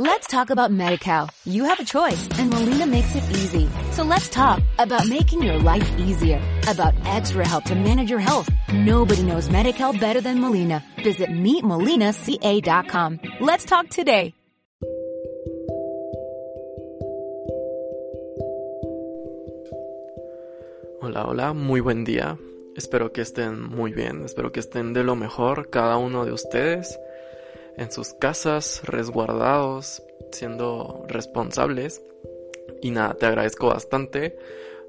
Let's talk about MediCal. You have a choice and Molina makes it easy. So let's talk about making your life easier, about extra help to manage your health. Nobody knows MediCal better than Molina. Visit meetmolinaca.com. Let's talk today. Hola, hola, muy buen día. Espero que estén muy bien, espero que estén de lo mejor cada uno de ustedes en sus casas, resguardados, siendo responsables. Y nada, te agradezco bastante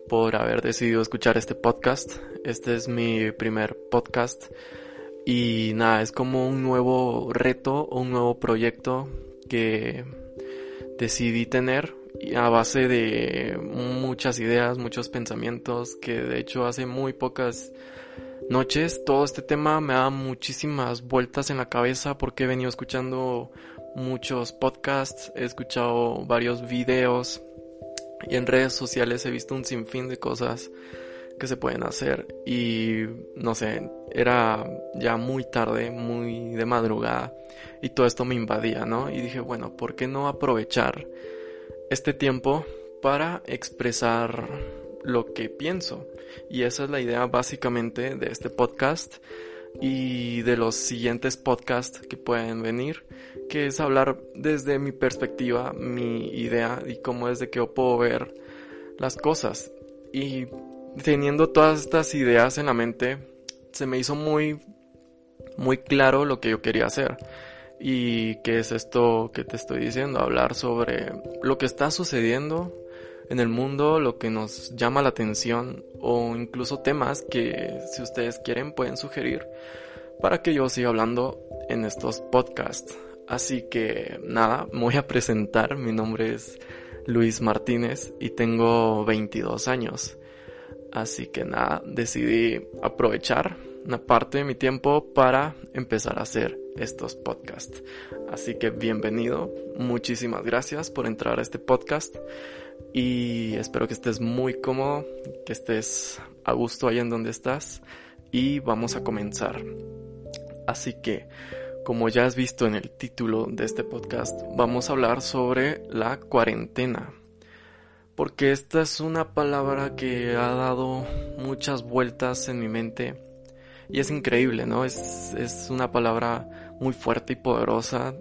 por haber decidido escuchar este podcast. Este es mi primer podcast. Y nada, es como un nuevo reto, un nuevo proyecto que decidí tener a base de muchas ideas, muchos pensamientos que de hecho hace muy pocas noches. Todo este tema me da muchísimas vueltas en la cabeza porque he venido escuchando muchos podcasts, he escuchado varios videos y en redes sociales he visto un sinfín de cosas que se pueden hacer y no sé, era ya muy tarde, muy de madrugada y todo esto me invadía, ¿no? Y dije, bueno, ¿por qué no aprovechar este tiempo para expresar lo que pienso. Y esa es la idea básicamente de este podcast y de los siguientes podcasts que pueden venir, que es hablar desde mi perspectiva, mi idea y cómo es de que yo puedo ver las cosas. Y teniendo todas estas ideas en la mente, se me hizo muy, muy claro lo que yo quería hacer. Y qué es esto que te estoy diciendo, hablar sobre lo que está sucediendo en el mundo, lo que nos llama la atención o incluso temas que si ustedes quieren pueden sugerir para que yo siga hablando en estos podcasts. Así que nada, me voy a presentar, mi nombre es Luis Martínez y tengo 22 años. Así que nada, decidí aprovechar una parte de mi tiempo para empezar a hacer estos podcasts. Así que bienvenido, muchísimas gracias por entrar a este podcast y espero que estés muy cómodo, que estés a gusto ahí en donde estás y vamos a comenzar. Así que, como ya has visto en el título de este podcast, vamos a hablar sobre la cuarentena. Porque esta es una palabra que ha dado muchas vueltas en mi mente y es increíble, ¿no? Es, es una palabra muy fuerte y poderosa.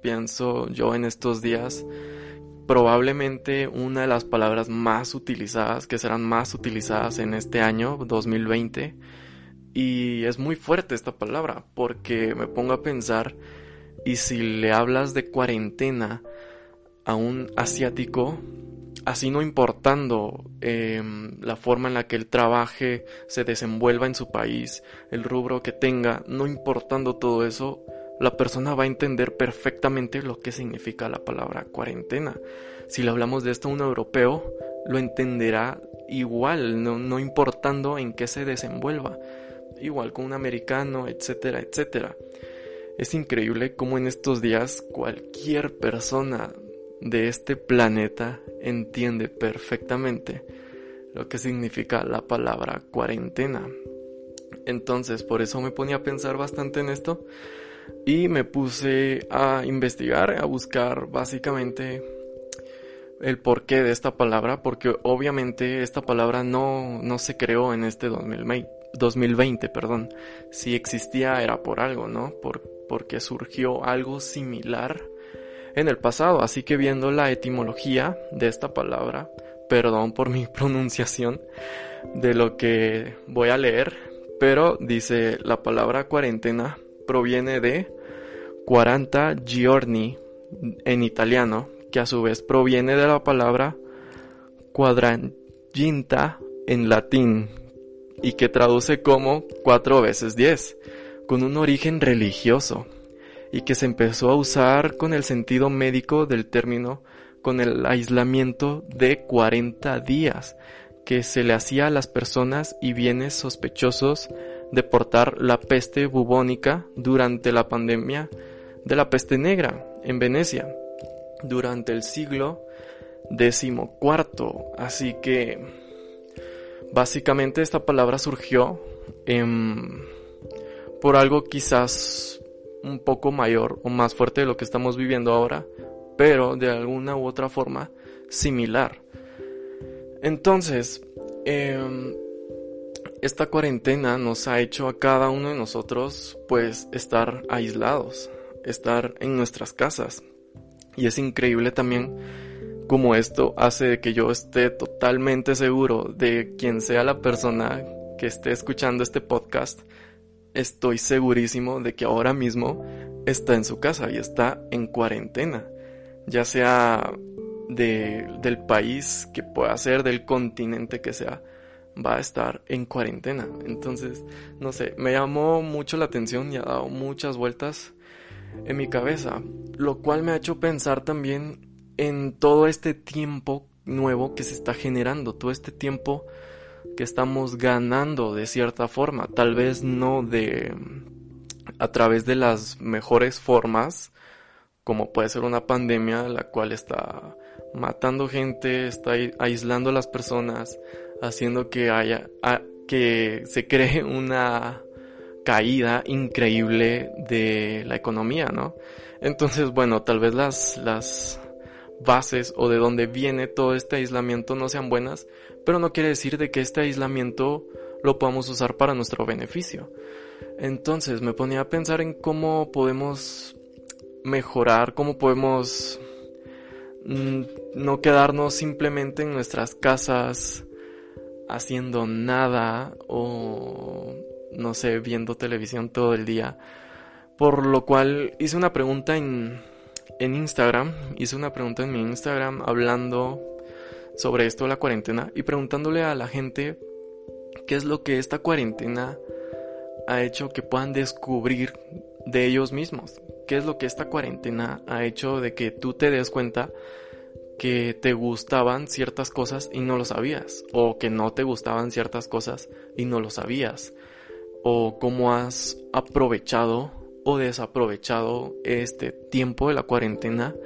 Pienso yo en estos días probablemente una de las palabras más utilizadas, que serán más utilizadas en este año 2020. Y es muy fuerte esta palabra, porque me pongo a pensar, y si le hablas de cuarentena a un asiático, así no importando em, la forma en la que él trabaje, se desenvuelva en su país, el rubro que tenga, no importando todo eso, la persona va a entender perfectamente lo que significa la palabra cuarentena. Si le hablamos de esto a un europeo, lo entenderá igual, no, importando en qué se desenvuelva. Igual con un americano, etcétera, etcétera. Es increíble cómo en estos días cualquier persona de este planeta entiende perfectamente lo que significa la palabra cuarentena. Entonces, por eso me ponía a pensar bastante en esto y me puse a investigar, a buscar básicamente el porqué de esta palabra, porque obviamente esta palabra no, no se creó en este 2020, 2020, perdón. Si existía era por algo, ¿no? Por, porque surgió algo similar en el pasado. Así que viendo la etimología de esta palabra, perdón por mi pronunciación de lo que voy a leer, pero dice la palabra cuarentena proviene de 40 giorni en italiano, que a su vez proviene de la palabra quadranginta en latín y que traduce como cuatro veces diez, con un origen religioso y que se empezó a usar con el sentido médico del término con el aislamiento de 40 días que se le hacía a las personas y bienes sospechosos de portar la peste bubónica durante la pandemia de la peste negra en Venecia durante el siglo XIV. Así que básicamente esta palabra surgió por algo quizás un poco mayor o más fuerte de lo que estamos viviendo ahora, pero de alguna u otra forma similar. Entonces, em, esta cuarentena nos ha hecho a cada uno de nosotros pues estar aislados, estar en nuestras casas. Y es increíble también como esto hace que yo esté totalmente seguro de quien sea la persona que esté escuchando este podcast, estoy segurísimo de que ahora mismo está en su casa y está en cuarentena, ya sea del país que pueda ser, del continente que sea va a estar en cuarentena. Entonces, no sé, me llamó mucho la atención y ha dado muchas vueltas en mi cabeza, lo cual me ha hecho pensar también en todo este tiempo nuevo que se está generando, todo este tiempo que estamos ganando de cierta forma, tal vez no de a través de las mejores formas, como puede ser una pandemia la cual está matando gente, está aislando a las personas, haciendo que haya que se cree una caída increíble de la economía, ¿no? Entonces, bueno, tal vez las las bases o de donde viene todo este aislamiento no sean buenas, pero no quiere decir de que este aislamiento lo podamos usar para nuestro beneficio. Entonces me ponía a pensar en cómo podemos mejorar, cómo podemos mm, no quedarnos simplemente en nuestras casas haciendo nada o no sé, viendo televisión todo el día. Por lo cual hice una pregunta en, en Instagram, hice una pregunta en mi Instagram hablando sobre esto la cuarentena y preguntándole a la gente qué es lo que esta cuarentena ha hecho que puedan descubrir de ellos mismos. ¿Qué es lo que esta cuarentena ha hecho de que tú te des cuenta que te gustaban ciertas cosas y no lo sabías? O que no te gustaban ciertas cosas y no lo sabías? ¿O cómo has aprovechado o desaprovechado este tiempo de la cuarentena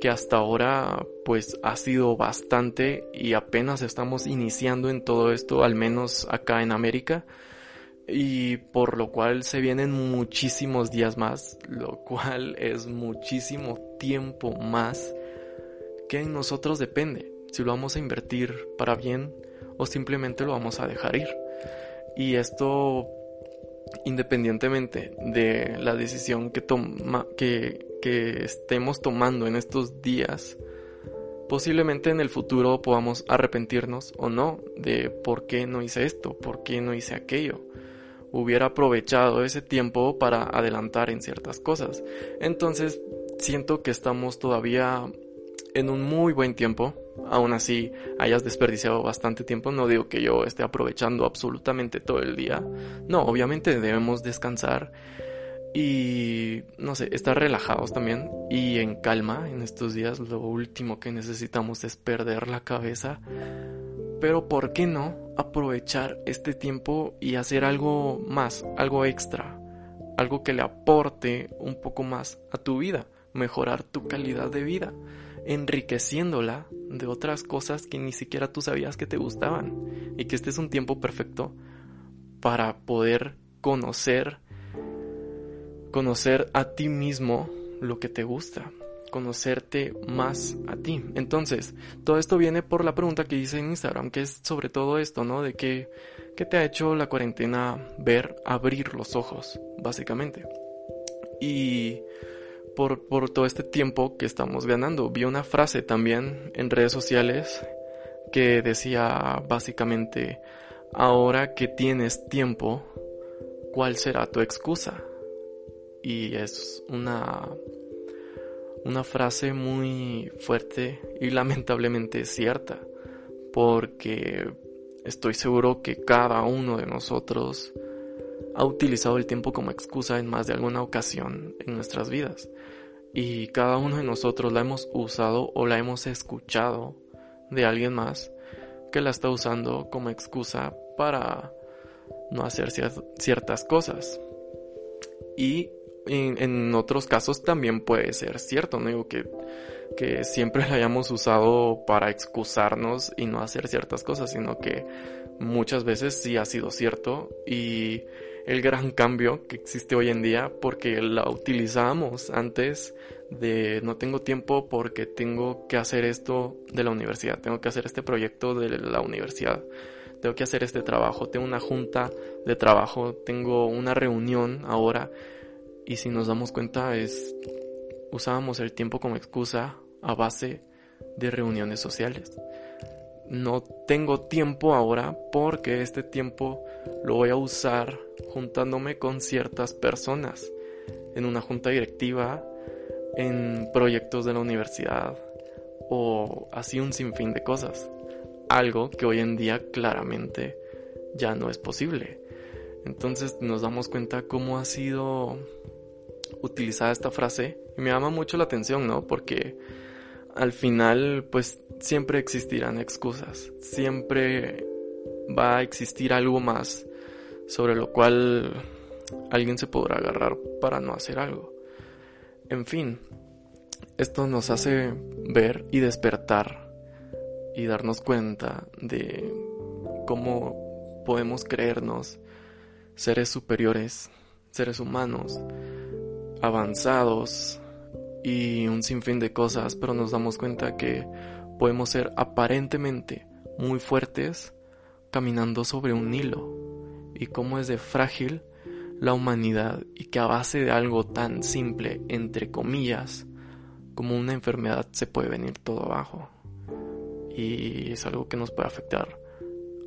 que hasta ahora pues ha sido bastante y apenas estamos iniciando en todo esto, al menos acá en América y por lo cual se vienen muchísimos días más, lo cual es muchísimo tiempo más que en nosotros depende si lo vamos a invertir para bien o simplemente lo vamos a dejar ir. Y esto independientemente de la decisión que, toma, que, que estemos tomando en estos días, posiblemente en el futuro podamos arrepentirnos o no de por qué no hice esto, por qué no hice aquello. Hubiera aprovechado ese tiempo para adelantar en ciertas cosas. Entonces, siento que estamos todavía en un muy buen tiempo aún así hayas desperdiciado bastante tiempo. No digo que yo esté aprovechando absolutamente todo el día. No, obviamente debemos descansar y, no sé, estar relajados también y en calma en estos días. Lo último que necesitamos es perder la cabeza. Pero ¿por qué no aprovechar este tiempo y hacer algo más, algo extra? Algo que le aporte un poco más a tu vida, mejorar tu calidad de vida enriqueciéndola de otras cosas que ni siquiera tú sabías que te gustaban. Y que este es un tiempo perfecto para poder conocer, conocer a ti mismo lo que te gusta, conocerte más a ti. Entonces, todo esto viene por la pregunta que hice en Instagram, que es sobre todo esto, ¿no? De que, ¿qué te ha hecho la cuarentena ver, abrir los ojos, básicamente? Y por, todo este tiempo que estamos ganando. Vi una frase también en redes sociales que decía básicamente, ahora que tienes tiempo, ¿cuál será tu excusa? Y es una, una frase muy fuerte y lamentablemente cierta, porque estoy seguro que cada uno de nosotros ha utilizado el tiempo como excusa en más de alguna ocasión en nuestras vidas. Y cada uno de nosotros la hemos usado o la hemos escuchado de alguien más que la está usando como excusa para no hacer ciertas cosas. Y en, otros casos también puede ser cierto, no digo que, que siempre la hayamos usado para excusarnos y no hacer ciertas cosas, sino que muchas veces sí ha sido cierto y el gran cambio que existe hoy en día porque la utilizábamos antes de no tengo tiempo porque tengo que hacer esto de la universidad, tengo que hacer este proyecto de la universidad, tengo que hacer este trabajo, tengo una junta de trabajo, tengo una reunión ahora y si nos damos cuenta es usábamos el tiempo como excusa a base de reuniones sociales. No tengo tiempo ahora porque este tiempo lo voy a usar juntándome con ciertas personas en una junta directiva en proyectos de la universidad o así un sinfín de cosas. Algo que hoy en día claramente ya no es posible. Entonces nos damos cuenta cómo ha sido utilizada esta frase y me llama mucho la atención, ¿no? Porque al final pues siempre existirán excusas, siempre va a existir algo más sobre lo cual alguien se podrá agarrar para no hacer algo. En fin, esto nos hace ver y despertar y darnos cuenta de cómo podemos creernos seres superiores, seres humanos, avanzados y un sinfín de cosas, pero nos damos cuenta que podemos ser aparentemente muy fuertes caminando sobre un hilo y cómo es de frágil la humanidad y que a base de algo tan simple, entre comillas, como una enfermedad se puede venir todo abajo. Y es algo que nos puede afectar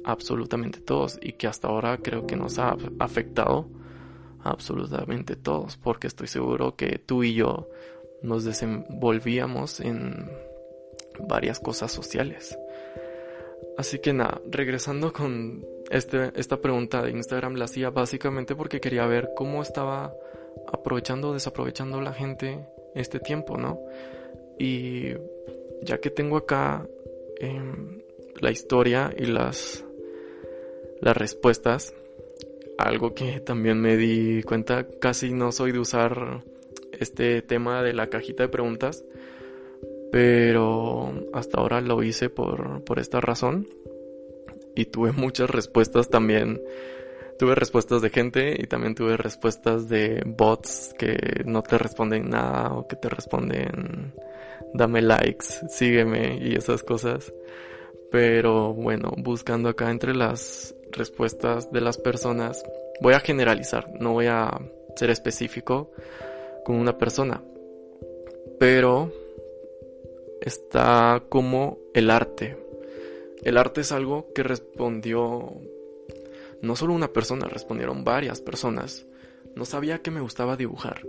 absolutamente todos y que hasta ahora creo que nos ha afectado absolutamente todos porque estoy seguro que tú y yo nos desenvolvíamos en varias cosas sociales. Así que nada, regresando con este, esta pregunta de Instagram, la hacía básicamente porque quería ver cómo estaba aprovechando o desaprovechando la gente este tiempo, ¿no? Y ya que tengo acá em, la historia y las, las respuestas, algo que también me di cuenta, casi no soy de usar este tema de la cajita de preguntas, pero hasta ahora lo hice por, por esta razón y tuve muchas respuestas también. Tuve respuestas de gente y también tuve respuestas de bots que no te responden nada o que te responden dame likes, sígueme y esas cosas. Pero bueno, buscando acá entre las respuestas de las personas, voy a generalizar, no voy a ser específico con una persona. Pero está como el arte. El arte es algo que respondió no solo una persona, respondieron varias personas. No sabía que me gustaba dibujar.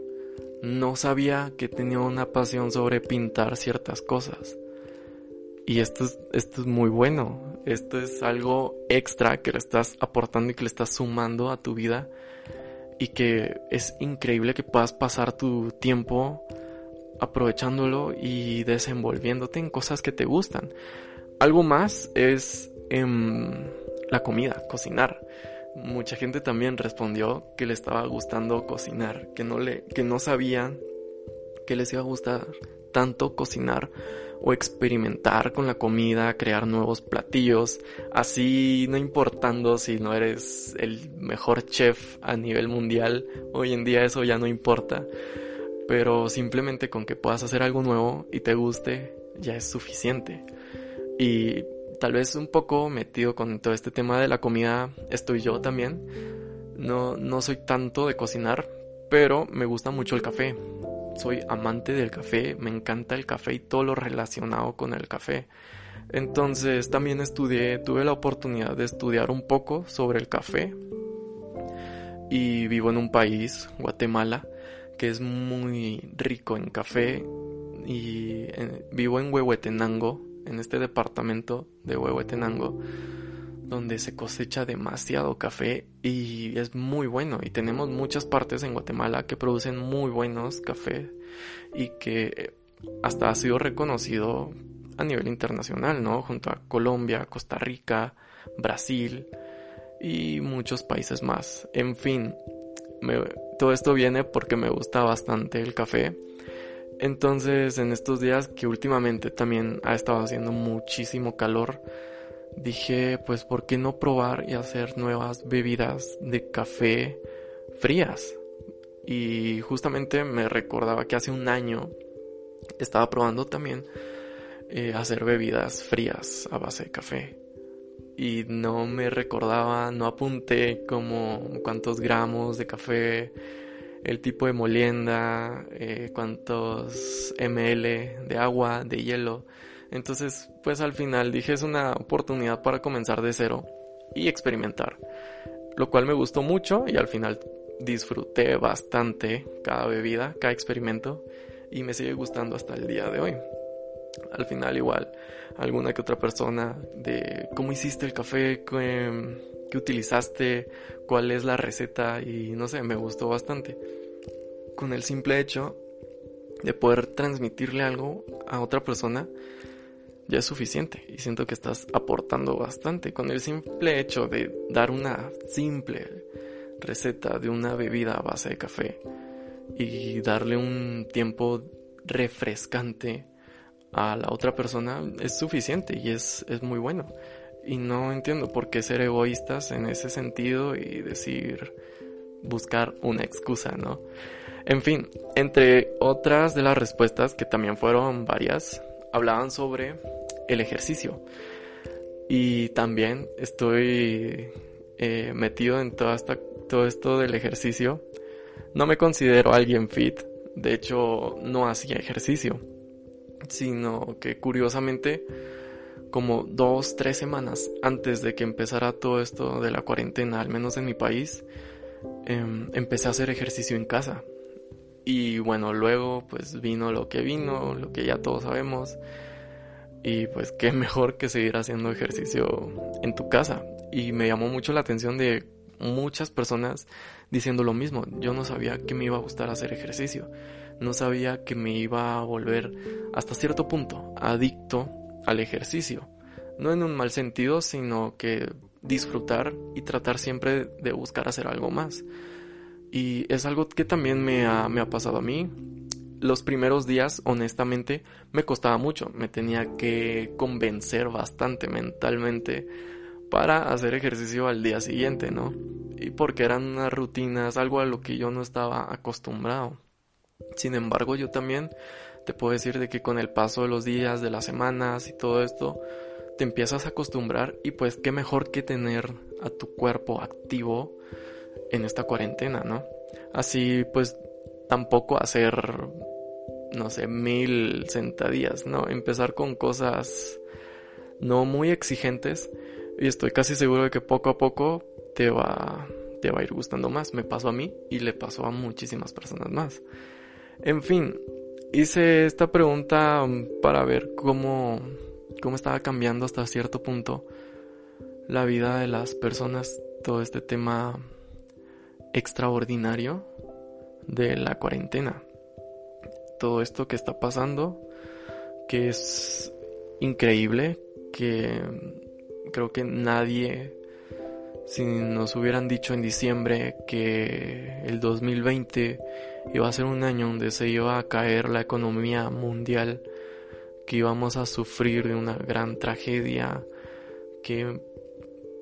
No sabía que tenía una pasión sobre pintar ciertas cosas. Y esto es, esto es muy bueno. Esto es algo extra que le estás aportando y que le estás sumando a tu vida. Y que es increíble que puedas pasar tu tiempo aprovechándolo y desenvolviéndote en cosas que te gustan. Algo más es em, la comida, cocinar. Mucha gente también respondió que le estaba gustando cocinar, que no le, que no sabían que les iba a gustar tanto cocinar o experimentar con la comida, crear nuevos platillos, así no importando si no eres el mejor chef a nivel mundial, hoy en día eso ya no importa pero simplemente con que puedas hacer algo nuevo y te guste ya es suficiente. Y tal vez un poco metido con todo este tema de la comida estoy yo también. No, no soy tanto de cocinar, pero me gusta mucho el café. Soy amante del café, me encanta el café y todo lo relacionado con el café. Entonces también estudié, tuve la oportunidad de estudiar un poco sobre el café. Y vivo en un país, Guatemala, que es muy rico en café y vivo en Huehuetenango, en este departamento de Huehuetenango, donde se cosecha demasiado café y es muy bueno y tenemos muchas partes en Guatemala que producen muy buenos cafés y que hasta ha sido reconocido a nivel internacional, ¿no? Junto a Colombia, Costa Rica, Brasil y muchos países más. En fin, todo esto viene porque me gusta bastante el café. Entonces, en estos días que últimamente también ha estado haciendo muchísimo calor, dije, pues, ¿por qué no probar y hacer nuevas bebidas de café frías? Y justamente me recordaba que hace un año estaba probando también eh, hacer bebidas frías a base de café. Y no me recordaba, no apunté como cuántos gramos de café, el tipo de molienda, eh, cuántos ml de agua, de hielo. Entonces, pues al final dije es una oportunidad para comenzar de cero y experimentar. Lo cual me gustó mucho y al final disfruté bastante cada bebida, cada experimento y me sigue gustando hasta el día de hoy. Al final igual, alguna que otra persona de cómo hiciste el café, qué, qué utilizaste, cuál es la receta y no sé, me gustó bastante. Con el simple hecho de poder transmitirle algo a otra persona, ya es suficiente y siento que estás aportando bastante con el simple hecho de dar una simple receta de una bebida a base de café y darle un tiempo refrescante a la otra persona es suficiente y es, es muy bueno. Y no entiendo por qué ser egoístas en ese sentido y decir buscar una excusa, ¿no? En fin, entre otras de las respuestas, que también fueron varias, hablaban sobre el ejercicio. Y también estoy eh, metido en todo esto del ejercicio. No me considero alguien fit. De hecho, no hacía ejercicio. Sino que curiosamente, como dos, tres semanas antes de que empezara todo esto de la cuarentena, al menos en mi país, em, empecé a hacer ejercicio en casa. Y bueno, luego pues vino lo que vino, lo que ya todos sabemos. Y pues qué mejor que seguir haciendo ejercicio en tu casa. Y me llamó mucho la atención de muchas personas diciendo lo mismo. Yo no sabía que me iba a gustar hacer ejercicio. No sabía que me iba a volver hasta cierto punto adicto al ejercicio. No en un mal sentido, sino que disfrutar y tratar siempre de buscar hacer algo más. Y es algo que también me ha, me ha pasado a mí los primeros días, honestamente, me costaba mucho. Me tenía que convencer bastante mentalmente para hacer ejercicio al día siguiente, ¿no? Y porque eran unas rutinas, algo a lo que yo no estaba acostumbrado. Sin embargo, yo también te puedo decir de que con el paso de los días, de las semanas y todo esto, te empiezas a acostumbrar y pues qué mejor que tener a tu cuerpo activo en esta cuarentena, ¿no? Así pues tampoco hacer no sé, mil sentadillas, ¿no? Empezar con cosas no muy exigentes y estoy casi seguro de que poco a poco te va, te va a ir gustando más. Me pasó a mí y le pasó a muchísimas personas más. En fin, hice esta pregunta para ver cómo, cómo estaba cambiando hasta cierto punto la vida de las personas, todo este tema extraordinario de la cuarentena. Todo esto que está pasando, que es increíble, que creo que nadie, si nos hubieran dicho en diciembre que el 2020 iba a ser un año donde se iba a caer la economía mundial, que íbamos a sufrir de una gran tragedia, que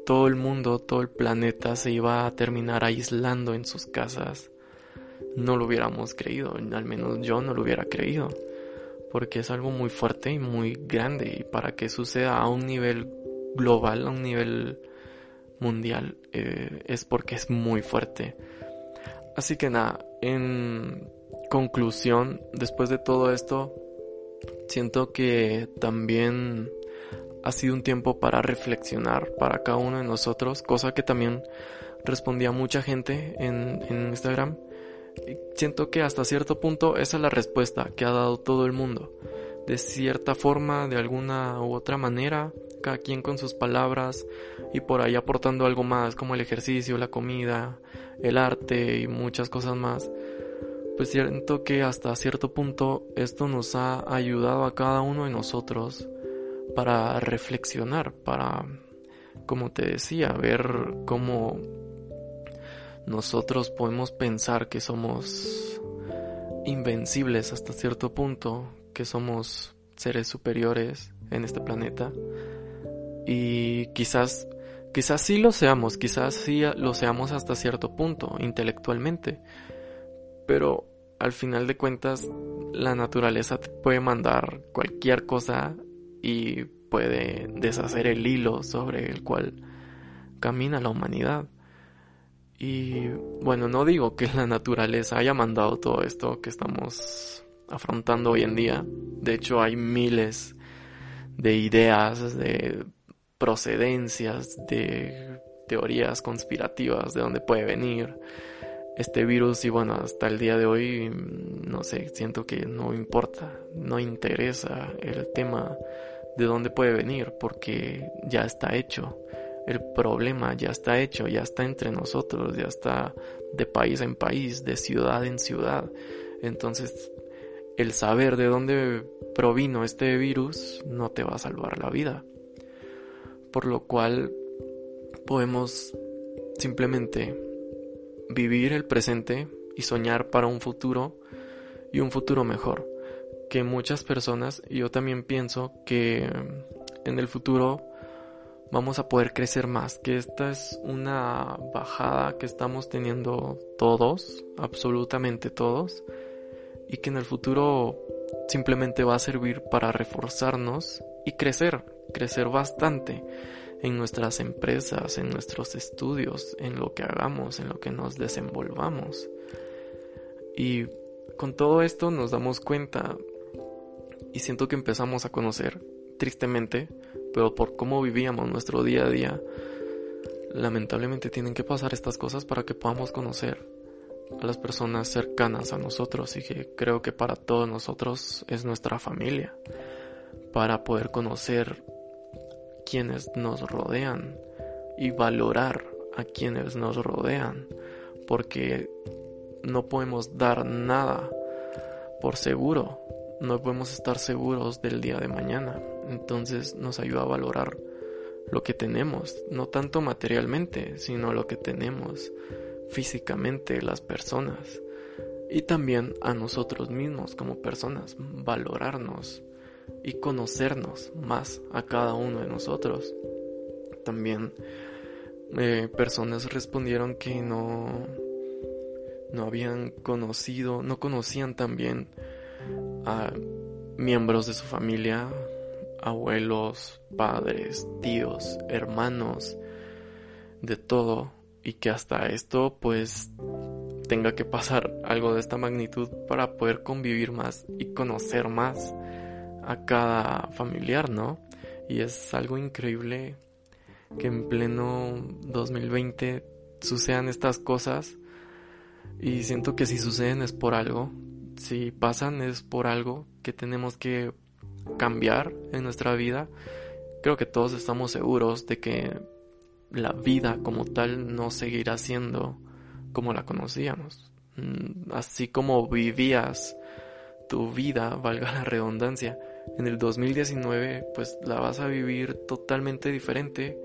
todo el mundo, todo el planeta se iba a terminar aislando en sus casas, no lo hubiéramos creído, al menos yo no lo hubiera creído, porque es algo muy fuerte y muy grande y para que suceda a un nivel global, a un nivel mundial, eh, es porque es muy fuerte. Así que nada, en conclusión, después de todo esto, siento que también ha sido un tiempo para reflexionar para cada uno de nosotros, cosa que también respondía mucha gente en, Instagram siento que hasta cierto punto esa es la respuesta que ha dado todo el mundo. De cierta forma, de alguna u otra manera, cada quien con sus palabras y por ahí aportando algo más como el ejercicio, la comida, el arte y muchas cosas más. Pues siento que hasta cierto punto esto nos ha ayudado a cada uno de nosotros para reflexionar, para, como te decía, ver cómo nosotros podemos pensar que somos invencibles hasta cierto punto, que somos seres superiores en este planeta. Y quizás, quizás sí lo seamos, quizás sí lo seamos hasta cierto punto, intelectualmente. Pero al final de cuentas, la naturaleza te puede mandar cualquier cosa y puede deshacer el hilo sobre el cual camina la humanidad. Y bueno, no digo que la naturaleza haya mandado todo esto que estamos afrontando hoy en día. De hecho, hay miles de ideas, de procedencias, de teorías conspirativas de dónde puede venir este virus y bueno, hasta el día de hoy, no sé, siento que no importa, no interesa el tema de dónde puede venir porque ya está hecho. El problema ya está hecho, ya está entre nosotros, ya está de país en país, de ciudad en ciudad. Entonces, el saber de dónde provino este virus no te va a salvar la vida. Por lo cual podemos simplemente vivir el presente y soñar para un futuro y un futuro mejor. Que muchas personas, y yo también pienso que en el futuro vamos a poder crecer más, que esta es una bajada que estamos teniendo todos, absolutamente todos, y que en el futuro simplemente va a servir para reforzarnos y crecer, crecer bastante en nuestras empresas, en nuestros estudios, en lo que hagamos, en lo que nos desenvolvamos. Y con todo esto nos damos cuenta y siento que empezamos a conocer, tristemente, pero por cómo vivíamos nuestro día a día, lamentablemente tienen que pasar estas cosas para que podamos conocer a las personas cercanas a nosotros y que creo que para todos nosotros es nuestra familia, para poder conocer quienes nos rodean y valorar a quienes nos rodean, porque no podemos dar nada por seguro, no podemos estar seguros del día de mañana. Entonces nos ayuda a valorar lo que tenemos, no tanto materialmente, sino lo que tenemos físicamente las personas y también a nosotros mismos como personas, valorarnos, y conocernos más a cada uno de nosotros. También eh, personas respondieron que no, no habían conocido, no conocían también a miembros de su familia, abuelos, padres, tíos, hermanos, de todo, y que hasta esto pues tenga que pasar algo de esta magnitud para poder convivir más y conocer más a cada familiar, ¿no? Y es algo increíble que en pleno 2020 sucedan estas cosas y siento que si suceden es por algo, si pasan es por algo que tenemos que cambiar en nuestra vida. Creo que todos estamos seguros de que la vida como tal no seguirá siendo como la conocíamos. Mm, así como vivías tu vida, valga la redundancia, en el 2019 pues la vas a vivir totalmente diferente.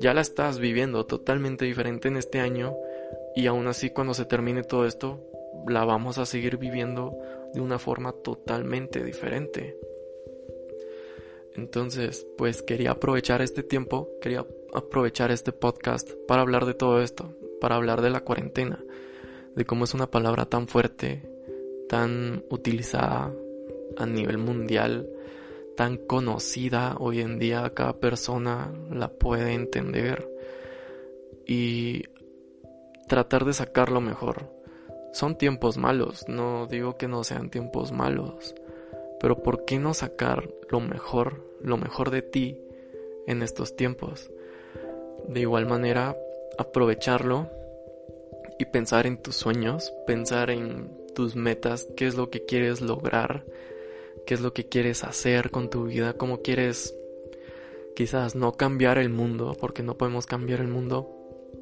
Ya la estás viviendo totalmente diferente en este año y aún así cuando se termine todo esto la vamos a seguir viviendo de una forma totalmente diferente. Entonces, pues quería aprovechar este tiempo, quería aprovechar este podcast para hablar de todo esto, para hablar de la cuarentena, de cómo es una palabra tan fuerte, tan utilizada a nivel mundial tan conocida hoy en día, cada persona la puede entender y tratar de sacar lo mejor. Son tiempos malos, no digo que no sean tiempos malos, pero ¿por qué no sacar lo mejor, lo mejor de ti en estos tiempos? De igual manera, aprovecharlo y pensar en tus sueños, pensar en tus metas, qué es lo que quieres lograr qué es lo que quieres hacer con tu vida, cómo quieres quizás no cambiar el mundo, porque no podemos cambiar el mundo,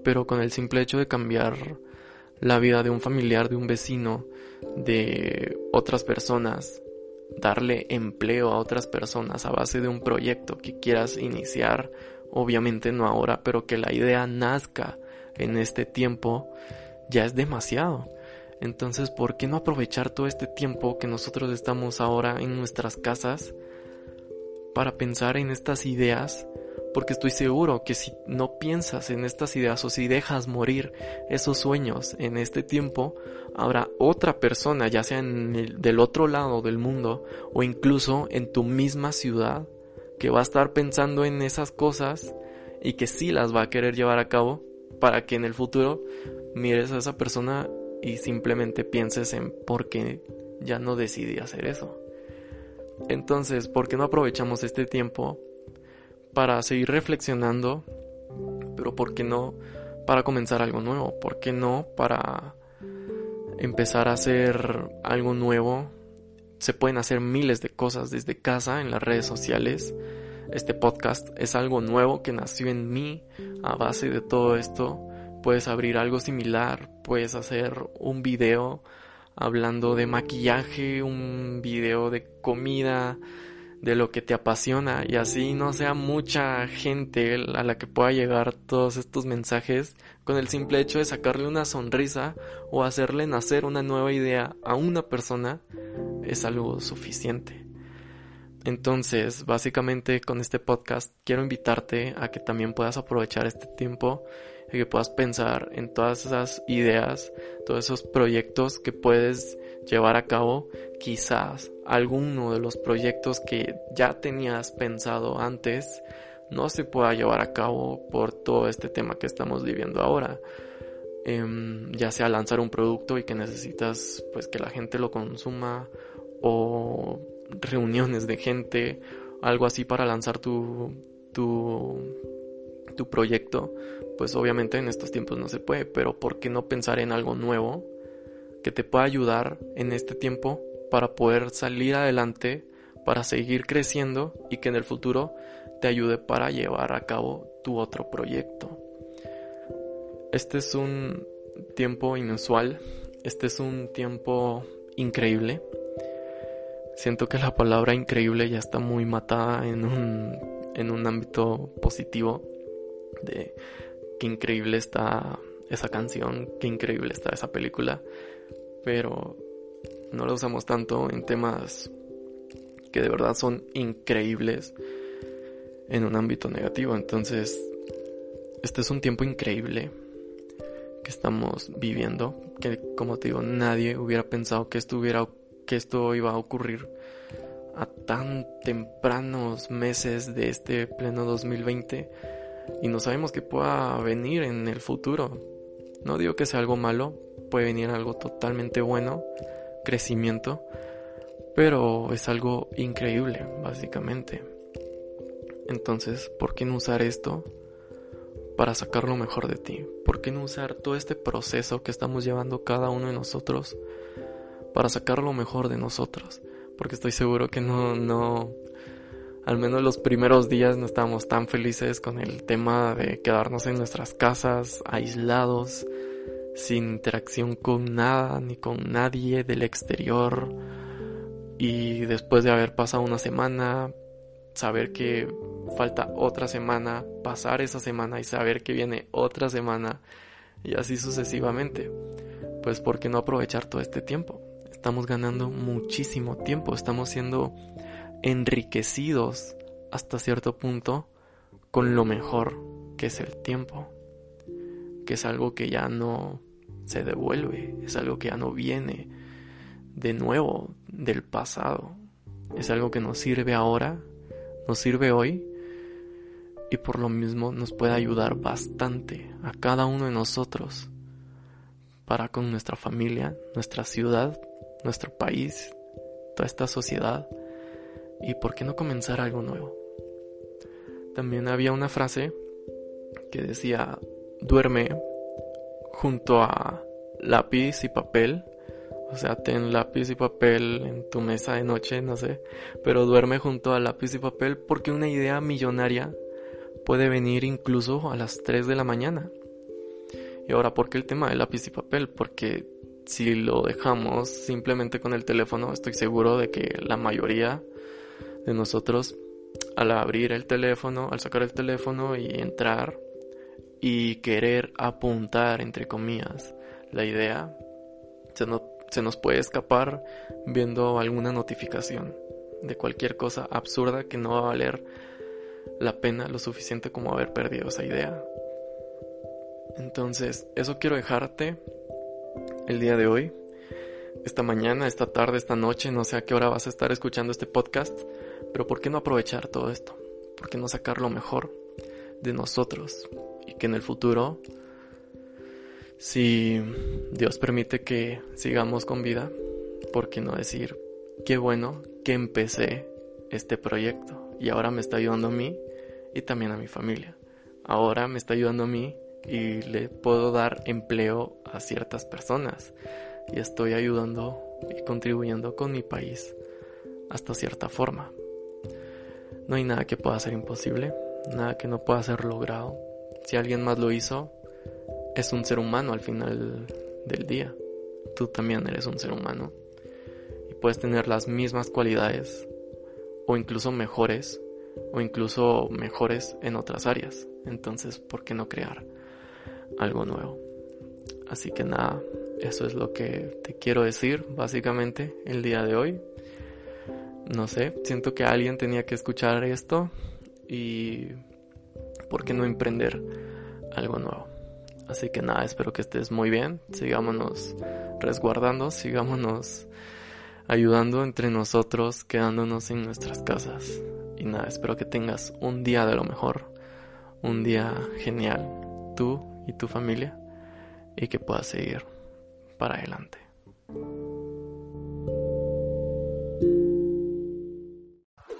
pero con el simple hecho de cambiar la vida de un familiar, de un vecino, de otras personas, darle empleo a otras personas a base de un proyecto que quieras iniciar, obviamente no ahora, pero que la idea nazca en este tiempo, ya es demasiado. Entonces, ¿por qué no aprovechar todo este tiempo que nosotros estamos ahora en nuestras casas para pensar en estas ideas? porque estoy seguro que si no piensas en estas ideas o si dejas morir esos sueños en este tiempo, habrá otra persona, ya sea en el, del otro lado del mundo o incluso en tu misma ciudad, que va a estar pensando en esas cosas y que sí las va a querer llevar a cabo para que en el futuro mires a esa persona y simplemente pienses en por qué ya no decidí hacer eso. Entonces, ¿por qué no aprovechamos este tiempo para seguir reflexionando? Pero ¿por qué no para comenzar algo nuevo? ¿Por qué no para empezar a hacer algo nuevo? Se pueden hacer miles de cosas desde casa, en las redes sociales. Este podcast es algo nuevo que nació en mí a base de todo esto. Puedes abrir algo similar, puedes hacer un video hablando de maquillaje, un video de comida, de lo que te apasiona y así no sea mucha gente a la que pueda llegar todos estos mensajes con el simple hecho de sacarle una sonrisa o hacerle nacer una nueva idea a una persona es algo suficiente. Entonces, básicamente con este podcast quiero invitarte a que también puedas aprovechar este tiempo que puedas pensar en todas esas ideas, todos esos proyectos que puedes llevar a cabo. Quizás alguno de los proyectos que ya tenías pensado antes no se pueda llevar a cabo por todo este tema que estamos viviendo ahora. Em, ya sea lanzar un producto y que necesitas pues que la gente lo consuma o reuniones de gente, algo así para lanzar tu, tu tu proyecto, pues obviamente en estos tiempos no se puede, pero ¿por qué no pensar en algo nuevo que te pueda ayudar en este tiempo para poder salir adelante, para seguir creciendo y que en el futuro te ayude para llevar a cabo tu otro proyecto? Este es un tiempo inusual, este es un tiempo increíble. Siento que la palabra increíble ya está muy matada en un, en un ámbito positivo de qué increíble está esa canción, qué increíble está esa película, pero no la usamos tanto en temas que de verdad son increíbles en un ámbito negativo. Entonces, este es un tiempo increíble que estamos viviendo, que como te digo, nadie hubiera pensado que esto, que esto iba a ocurrir a tan tempranos meses de este pleno 2020 y no sabemos qué pueda venir en el futuro. No digo que sea algo malo, puede venir algo totalmente bueno, crecimiento, pero es algo increíble, básicamente. Entonces, ¿por qué no usar esto para sacar lo mejor de ti? ¿Por qué no usar todo este proceso que estamos llevando cada uno de nosotros para sacar lo mejor de nosotros? Porque estoy seguro que no, no, al menos los primeros días no estábamos tan felices con el tema de quedarnos en nuestras casas, aislados, sin interacción con nada ni con nadie del exterior. Y después de haber pasado una semana, saber que falta otra semana, pasar esa semana y saber que viene otra semana y así sucesivamente. Pues ¿por qué no aprovechar todo este tiempo? Estamos ganando muchísimo tiempo, estamos siendo enriquecidos hasta cierto punto con lo mejor que es el tiempo, que es algo que ya no se devuelve, es algo que ya no viene de nuevo del pasado, es algo que nos sirve ahora, nos sirve hoy y por lo mismo nos puede ayudar bastante a cada uno de nosotros para con nuestra familia, nuestra ciudad, nuestro país, toda esta sociedad ¿Y por qué no comenzar algo nuevo? También había una frase que decía, duerme junto a lápiz y papel. O sea, ten lápiz y papel en tu mesa de noche, no sé. Pero duerme junto a lápiz y papel porque una idea millonaria puede venir incluso a las 3 de la mañana. Y ahora, ¿por qué el tema de lápiz y papel? Porque si lo dejamos simplemente con el teléfono, estoy seguro de que la mayoría de nosotros al abrir el teléfono, al sacar el teléfono y entrar y querer apuntar, entre comillas, la idea, se, se nos puede escapar viendo alguna notificación de cualquier cosa absurda que no va a valer la pena lo suficiente como haber perdido esa idea. Entonces, eso quiero dejarte el día de hoy, esta mañana, esta tarde, esta noche, no sé a qué hora vas a estar escuchando este podcast, pero ¿por qué no aprovechar todo esto? ¿Por qué no sacar lo mejor de nosotros? Y que en el futuro, si Dios permite que sigamos con vida, ¿por qué no decir, qué bueno que empecé este proyecto y ahora me está ayudando a mí y también a mi familia? Ahora me está ayudando a mí y le puedo dar empleo a ciertas personas y estoy ayudando y contribuyendo con mi país hasta cierta forma. No hay nada que pueda ser imposible, nada que no pueda ser logrado. Si alguien más lo hizo, es un ser humano al final del día. Tú también eres un ser humano y puedes tener las mismas cualidades o incluso mejores o incluso mejores en otras áreas. Entonces, ¿por qué no crear? algo nuevo. Así que nada, eso es lo que te quiero decir básicamente el día de hoy. No sé, siento que alguien tenía que escuchar esto y ¿por qué no emprender algo nuevo? Así que nada, espero que estés muy bien, sigámonos resguardando, sigámonos ayudando entre nosotros, quedándonos en nuestras casas. Y nada, espero que tengas un día de lo mejor, un día genial, tú y tu familia y que puedas seguir para adelante.